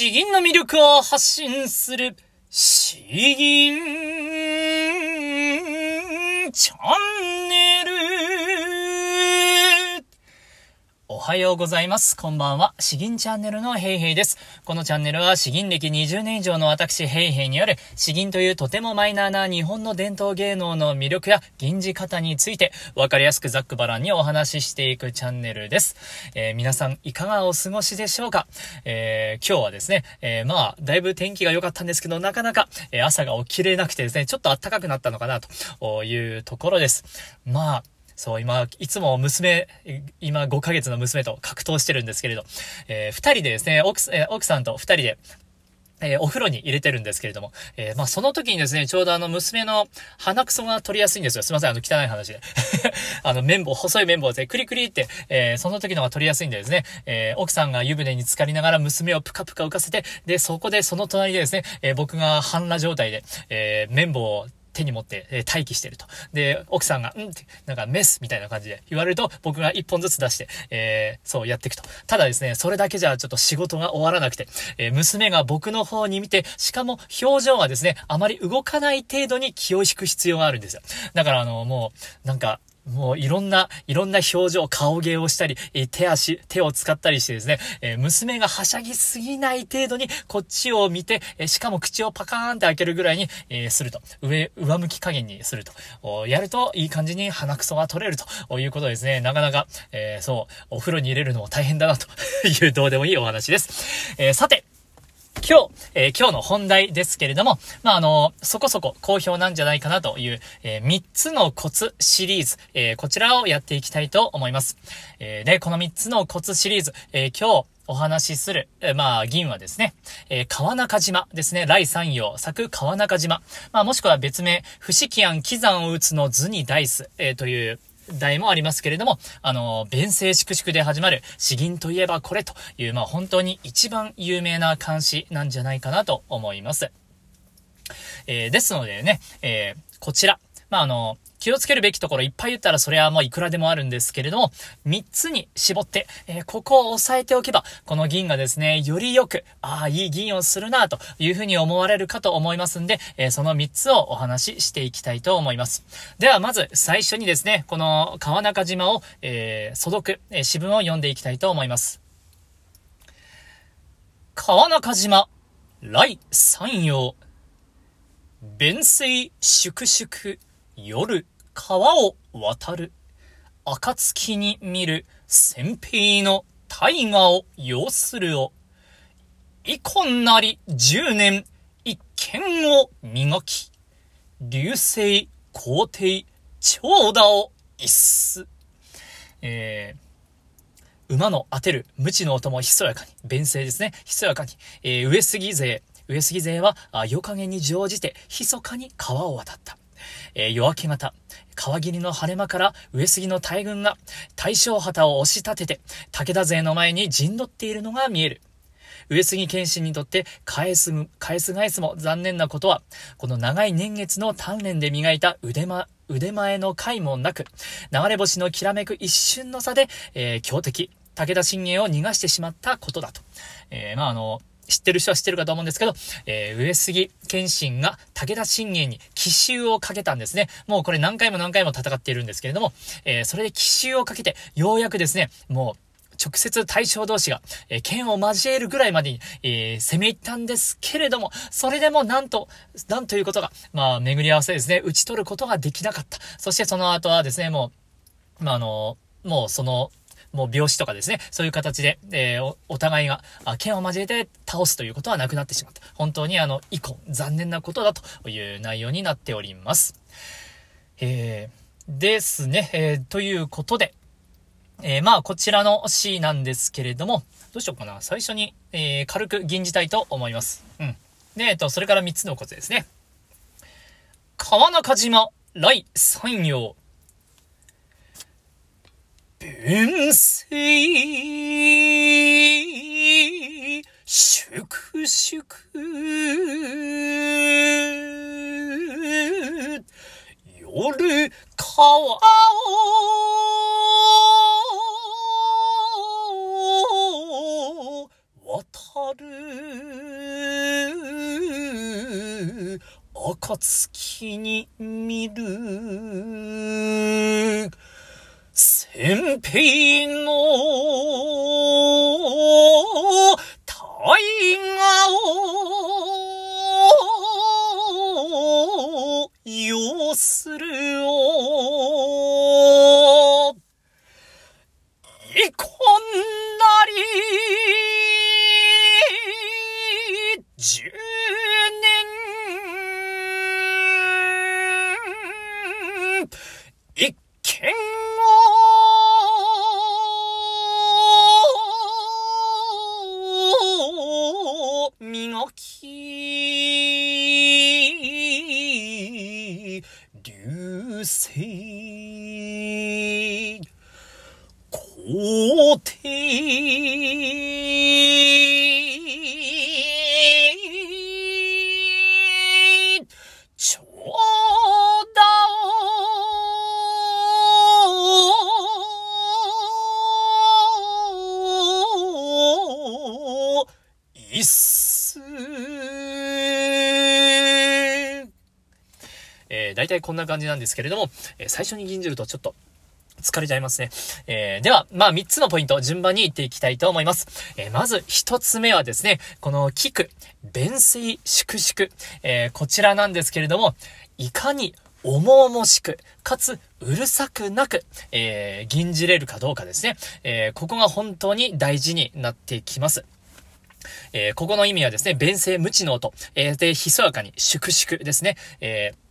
詩吟の魅力を発信する、詩吟チャンはようございます。こんばんは。詩吟チャンネルのヘイヘイです。このチャンネルは詩吟歴20年以上の私ヘイヘイによる詩吟というとてもマイナーな日本の伝統芸能の魅力や吟じ方についてわかりやすくざっくばらんにお話ししていくチャンネルです。えー、皆さんいかがお過ごしでしょうか？えー、今日はですね、えー、まあ、だいぶ天気が良かったんですけど、なかなか、え朝が起きれなくてですね、ちょっと暖かくなったのかなというところです。まあ、そう、今、いつも娘、今5ヶ月の娘と格闘してるんですけれど、えー、二人でですね、奥、えー、奥さんと二人で、えー、お風呂に入れてるんですけれども、えー、まあ、その時にですね、ちょうどあの、娘の鼻くそが取りやすいんですよ。すいません、あの、汚い話で。あの、綿棒、細い綿棒ですね、クリクリって、えー、その時のが取りやすいんでですね、え奥さんが湯船に浸かりながら娘をプカプカ浮かせて、で、そこでその隣でですね、え僕が半裸状態で、え綿棒を手に持って、え、待機してると。で、奥さんが、うんって、なんかメスみたいな感じで言われると、僕が一本ずつ出して、えー、そうやっていくと。ただですね、それだけじゃちょっと仕事が終わらなくて、えー、娘が僕の方に見て、しかも表情がですね、あまり動かない程度に気を引く必要があるんですよ。だからあの、もう、なんか、もういろんな、いろんな表情、顔芸をしたり、え手足、手を使ったりしてですね、え娘がはしゃぎすぎない程度にこっちを見て、えしかも口をパカーンって開けるぐらいに、えすると。上、上向き加減にすると。やるといい感じに鼻くそが取れるということですね。なかなか、えー、そう、お風呂に入れるのも大変だなと いうどうでもいいお話です。えー、さて、今日、えー、今日の本題ですけれども、まあ、あの、そこそこ好評なんじゃないかなという、えー、3つのコツシリーズ、えー、こちらをやっていきたいと思います。えで、この3つのコツシリーズ、え今日、お話しする、えまあ、銀はですね、え川中島ですね、来三陽、作川中島。まあ、もしくは別名、不思議案、喜山を打つの図にダイス、えという、題もありますけれども、あの、弁声粛々で始まる詩吟といえばこれという、まあ本当に一番有名な漢詩なんじゃないかなと思います。えー、ですのでね、えー、こちら、まああの、気をつけるべきところいっぱい言ったらそれはもういくらでもあるんですけれども、3つに絞って、えー、ここを押さえておけば、この銀がですね、よりよく、ああ、いい銀をするな、というふうに思われるかと思いますんで、えー、その3つをお話ししていきたいと思います。では、まず最初にですね、この川中島を、えー、素読、えー、詩文を読んでいきたいと思います。川中島、来山陽、弁声粛々、夜、川を渡る。暁に見る先兵の大河を要するを。遺恨なり十年、一見を磨き。流星、皇帝、長打を一す。えー、馬の当てる、無知の音もひそやかに、弁声ですね、ひそやかに、えー、上杉勢、上杉勢は、あ、夜影に乗じて、密かに川を渡った。えー、夜明け方、川霧の晴れ間から上杉の大軍が大正旗を押し立てて、武田勢の前に陣取っているのが見える。上杉謙信にとって返す、返す返すも残念なことは、この長い年月の鍛錬で磨いた腕間、腕前の回もなく、流れ星のきらめく一瞬の差で、えー、強敵、武田信玄を逃がしてしまったことだと。えー、まあ、あの、知ってる人は知ってるかと思うんですけど、えー、上杉謙信が武田信玄に奇襲をかけたんですね。もうこれ何回も何回も戦っているんですけれども、えー、それで奇襲をかけて、ようやくですね、もう、直接対象同士が、えー、剣を交えるぐらいまでに、えー、攻め入ったんですけれども、それでもなんと、なんということが、まあ、巡り合わせですね、打ち取ることができなかった。そしてその後はですね、もう、まあ、あの、もうその、もう病死とかですね、そういう形で、えー、お互いが、剣を交えて倒すということはなくなってしまった。本当にあの、以降、残念なことだという内容になっております。えー、ですね、えー、ということで、え、まあ、こちらの C なんですけれども、どうしようかな。最初に、え、軽く吟じたいと思います。うん。で、えっと、それから3つのコツですね。川中島、来山陽、文水粛々夜川を渡る暁先兵の大河を要する。皇帝、長田を一数え、大体こんな感じなんですけれども、え最初に吟じるとちょっと疲れちゃいますね。えー、では、まあ、3つのポイント、順番に言っていきたいと思います。えー、まず、1つ目はですね、この、キク、弁声粛々、えー、こちらなんですけれども、いかに、重々しく、かつ、うるさくなく、えー、吟じれるかどうかですね。えー、ここが本当に大事になってきます。えー、ここの意味はですね、弁声無知の音、えー、で、ひそやかに粛々ですね。えー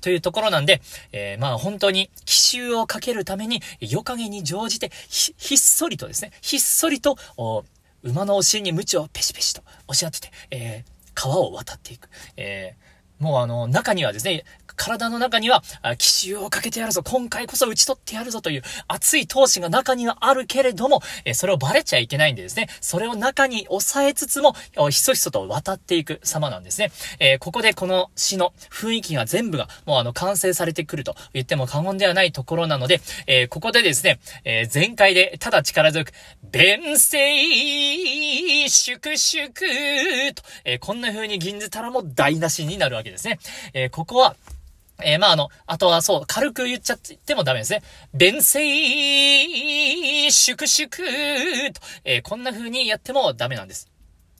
というところなんで、えー、まあ本当に奇襲をかけるために、夜影に乗じてひ、ひっそりとですね、ひっそりと、お馬のお尻に鞭をペシペシと押し当てて、えー、川を渡っていく。えー、もうあの、中にはですね、体の中には、奇襲をかけてやるぞ、今回こそ打ち取ってやるぞという熱い闘志が中にはあるけれども、えそれをバレちゃいけないんでですね、それを中に抑えつつも、ひそひそと渡っていく様なんですね。えここでこの詩の雰囲気が全部が、もうあの、完成されてくると言っても過言ではないところなので、えここでですね、えー全開で、ただ力強く、弁声、粛々と、えーこんな風に銀じたらも台無しになるわけですね。えーここは、えーまあ、あの、あとはそう、軽く言っちゃってもダメですね。弁声、粛々と、えーこんな風にやってもダメなんです。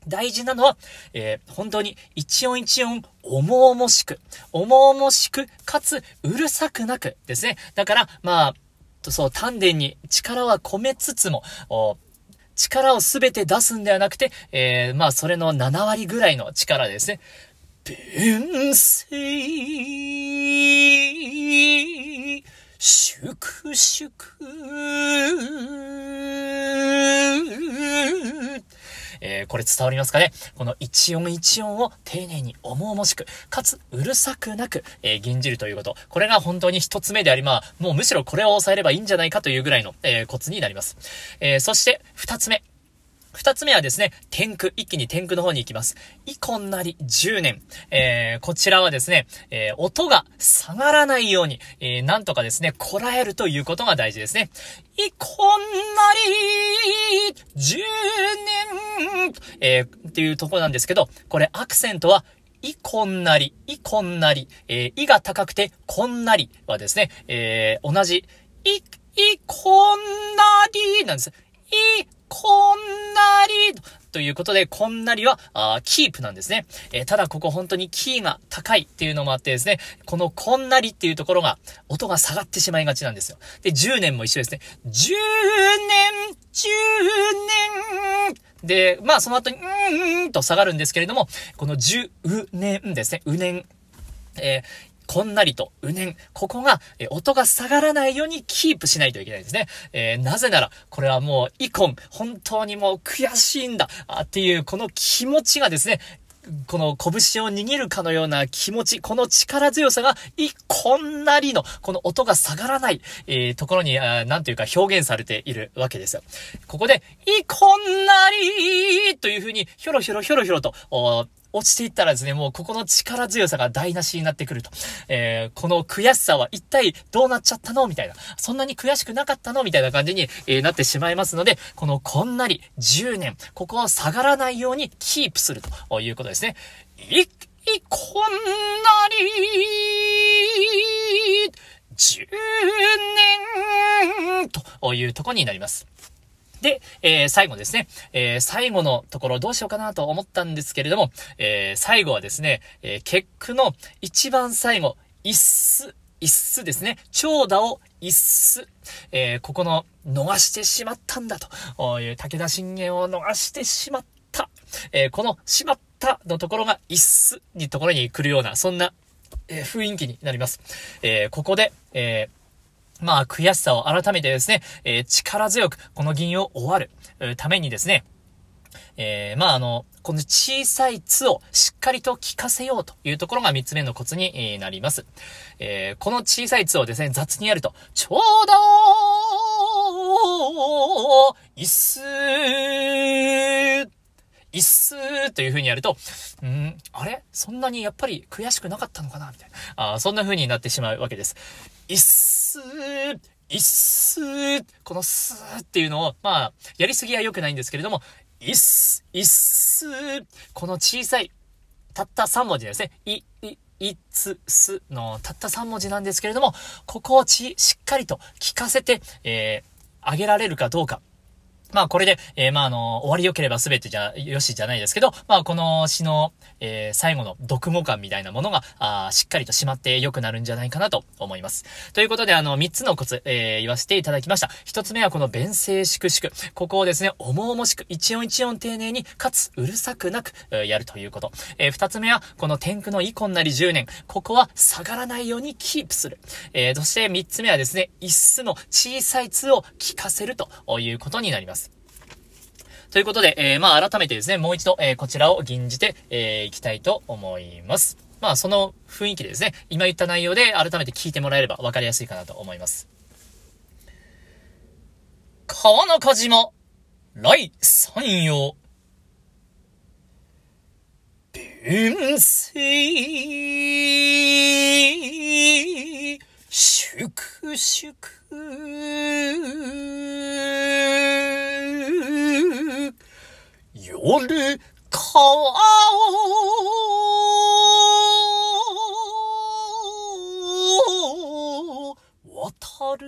大事なのは、えー本当に一音一音重々しく、重々しく、かつうるさくなくですね。だから、まあ、そう、丹田に力は込めつつも、お力をすべて出すんではなくて、えーまあ、それの7割ぐらいの力ですね。弁声、粛々。えーこれ伝わりますかね？この一音一音を丁寧に重々しく、かつうるさくなく、えー吟じるということ。これが本当に一つ目であり、まあ、もうむしろこれを抑えればいいんじゃないかというぐらいの、えーコツになります。えそして、二つ目。二つ目はですね、天空、一気に天空の方に行きます。イコンなり10年。えー、こちらはですね、えー、音が下がらないように、えー、なんとかですね、こらえるということが大事ですね。イコンなり10年、えー、っていうとこなんですけど、これアクセントは、いこんなり、いこんなり、えー、いが高くて、こんなりはですね、えー、同じ、い、いこんなりなんです。ということで、こんなりは、あキープなんですね。えーただここ本当にキーが高いっていうのもあってですね、このこんなりっていうところが、音が下がってしまいがちなんですよ。で、10年も一緒ですね。10年、10年で、まあその後に、うーんと下がるんですけれども、この10年ですね、う年、えーこんなりと、うねん。ここが、え音が下がらないようにキープしないといけないんですね。えーなぜなら、これはもう、イコン、本当にもう悔しいんだ、あっていう、この気持ちがですね、この拳を握るかのような気持ち、この力強さが、い、こんなりの、この音が下がらない、えーところに、あなんというか表現されているわけですよ。ここで、い、こんなりという風に、ひょろひょろひょろひょろと、落ちていったらですね、もうここの力強さが台無しになってくると。えーこの悔しさは一体どうなっちゃったの？みたいな。そんなに悔しくなかったの？みたいな感じに、えーなってしまいますので、このこんなり10年、ここは下がらないようにキープするということですね。い、こんなり、10年というとこになります。で、えー、最後ですね、えー、最後のところどうしようかなと思ったんですけれども、えー、最後はですね、え結句の一番最後、一す、一すですね、長打を一す、えここの逃してしまったんだという武田信玄を逃してしまった、えこのしまったのところが一すにところに来るような、そんな、え雰囲気になります。えここで、えーまあ、悔しさを改めてですね、えー、力強くこの銀を終わるためにですね、えー、まあ、あの、この小さいつをしっかりと聞かせようというところが三つ目のコツになります。えー、この小さいつをですね、雑にやると、ちょうどいっすーいっすーという風にやると、んあれ？そんなにやっぱり悔しくなかったのかな？みたいな。あそんな風になってしまうわけです。いっすーいっすーこのすーっていうのを、まあ、やりすぎは良くないんですけれども、いっす、いっすーこの小さい、たった3文字ですね。い、い、いつ、すのたった3文字なんですけれども、ここをち、しっかりと聞かせて、えー、あげられるかどうか。まあこれで、えー、まああの、終わり良ければ全てじゃ、よしじゃないですけど、まあこの詩の、えー、最後の読語感みたいなものが、あしっかりとしまって良くなるんじゃないかなと思います。ということで、あの、3つのコツ、えー、言わせていただきました。1つ目はこの弁声粛々。ここをですね、重々しく、一音一音丁寧に、かつ、うるさくなく、やるということ。えー、2つ目は、この天空のイコンなり10年。ここは下がらないようにキープする。え、そして3つ目はですね、一数の小さい図を聞かせるということになります。ということで、えー、まあ改めてですね、もう一度、えー、こちらを吟じて、えー、いきたいと思います。まあその雰囲気でですね、今言った内容で改めて聞いてもらえれば分かりやすいかなと思います。川中島、来山陽。弁声、粛々。夜川を渡る。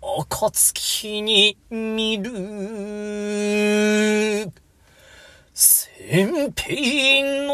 暁に見る。先兵の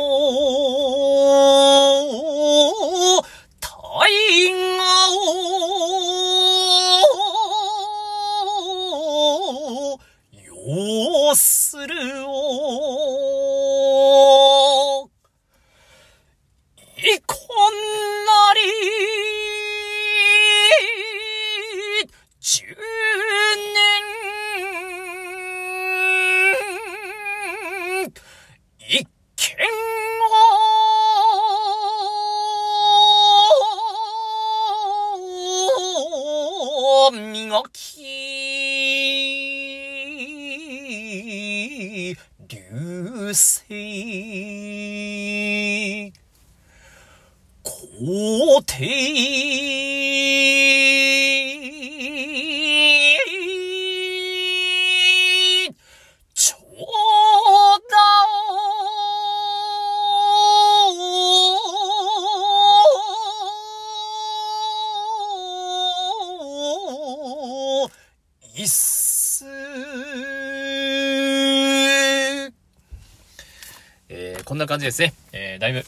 じですね。えー、だいぶ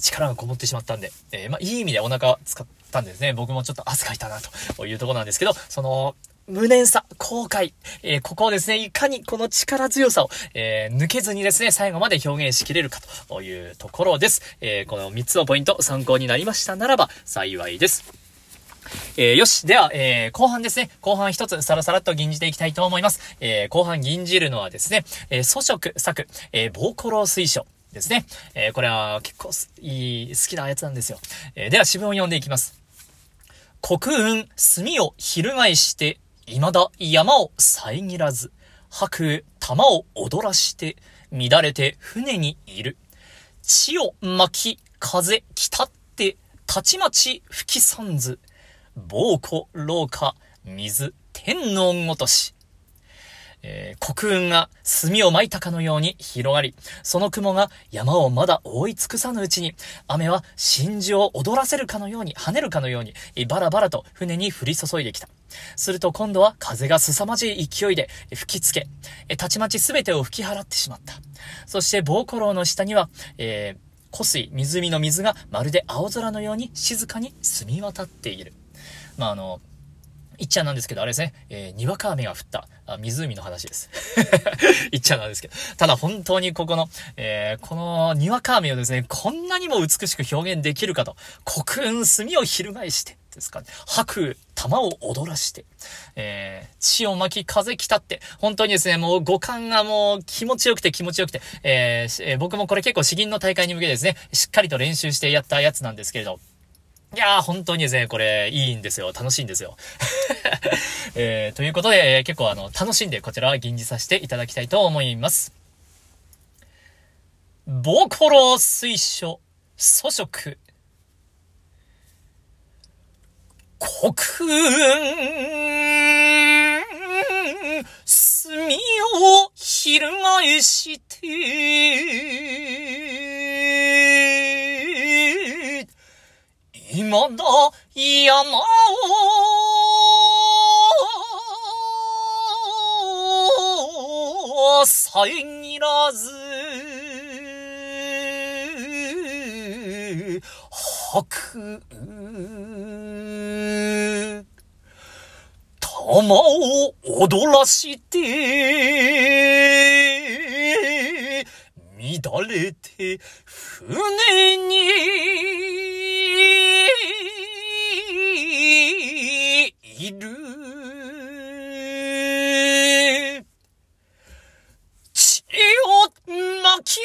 力がこもってしまったんで、えー、まあ、いい意味でお腹使ったんですね。僕もちょっと汗かいたな、というとこなんですけど、その、無念さ、後悔、えー、ここをですね、いかにこの力強さを、えー、抜けずにですね、最後まで表現しきれるかというところです。えー、この3つのポイント参考になりましたならば幸いです。えー、よし。では、えー、後半ですね。後半一つ、さらさらっと吟じていきたいと思います。えー、後半吟じるのはですね、えー、祖食作、えー、ボーコロ水書ですね。えー、これは結構いい、好きなやつなんですよ。えー、では、詩文を読んでいきます。国運、墨を翻して、未だ山を遮らず、白玉を踊らして、乱れて船にいる。血を巻き、風来たって、たちまち吹きさんず。暴庫、廊下、水、天皇ごとし。えー、黒雲が墨を撒いたかのように広がり、その雲が山をまだ覆い尽くさぬうちに、雨は真珠を踊らせるかのように、跳ねるかのように、バラバラと船に降り注いできた。すると今度は風が凄まじい勢いで吹きつけ、たちまち全てを吹き払ってしまった。そしてボーコローの下には、えー、湖水、湖の水がまるで青空のように静かに澄み渡っている。まあ、あの、いっちゃんなんですけど、あれですね、えー、にわか雨が降ったあ湖の話です。いっちゃんなんですけど。ただ本当にここの、えー、このにわか雨をですね、こんなにも美しく表現できるかと、黒雲墨を翻して、ですかね。吐く玉を踊らして、えー、血を巻き風来たって、本当にですね、もう五感がもう気持ちよくて気持ちよくて、えー、えー、僕もこれ結構詩吟の大会に向けてですね、しっかりと練習してやったやつなんですけれど、いやー、本当にですね、これ、いいんですよ。楽しいんですよ。えー、ということで、結構あの、楽しんでこちらは吟じさせていただきたいと思います。ボコロ水書、粗食。国運、墨を翻して、今だ山を遮らず、吐く、玉を踊らして、乱れて船にいる。血を巻き、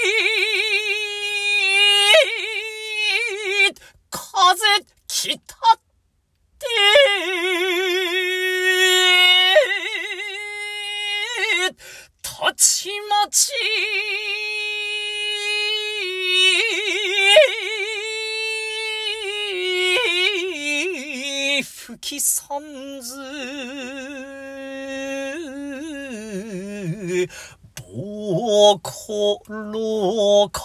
風来たって、たちまち、吹きさんず、ぼころか、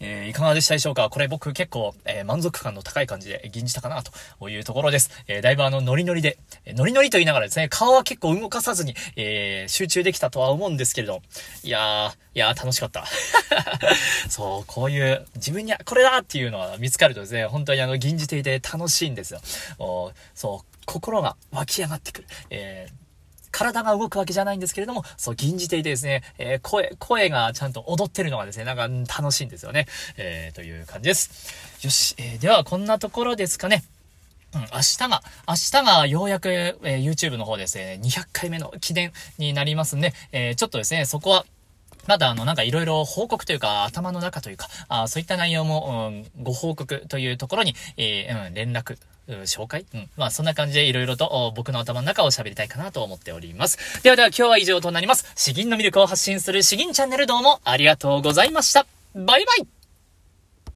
えいかがでしたでしょうか？これ僕結構、えー、満足感の高い感じで吟じたかなというところです。えー、だいぶあの、ノリノリで、え、ノリノリと言いながらですね、顔は結構動かさずに、え、集中できたとは思うんですけれど、いやー、いやー楽しかった。そう、こういう、自分にこれだっていうのは見つかるとですね、本当にあの、吟じていて楽しいんですよ。おそう、心が湧き上がってくる。えー体が動くわけじゃないんですけれども、そう、吟じていてですね、えー、声、声がちゃんと踊ってるのがですね、なんか楽しいんですよね。えー、という感じです。よし、えー、ではこんなところですかね。うん、明日が、明日がようやく、えー、YouTube の方ですね、200回目の記念になりますんで、えー、ちょっとですね、そこは、まだあの、なんかいろいろ報告というか、頭の中というか、あそういった内容も、うん、ご報告というところに、えー、うん、連絡紹介？うん。まあそんな感じでいろいろと僕の頭の中を喋りたいかなと思っております。ではでは今日は以上となります。詩吟の魅力を発信する詩吟チャンネルどうもありがとうございました。バイバイ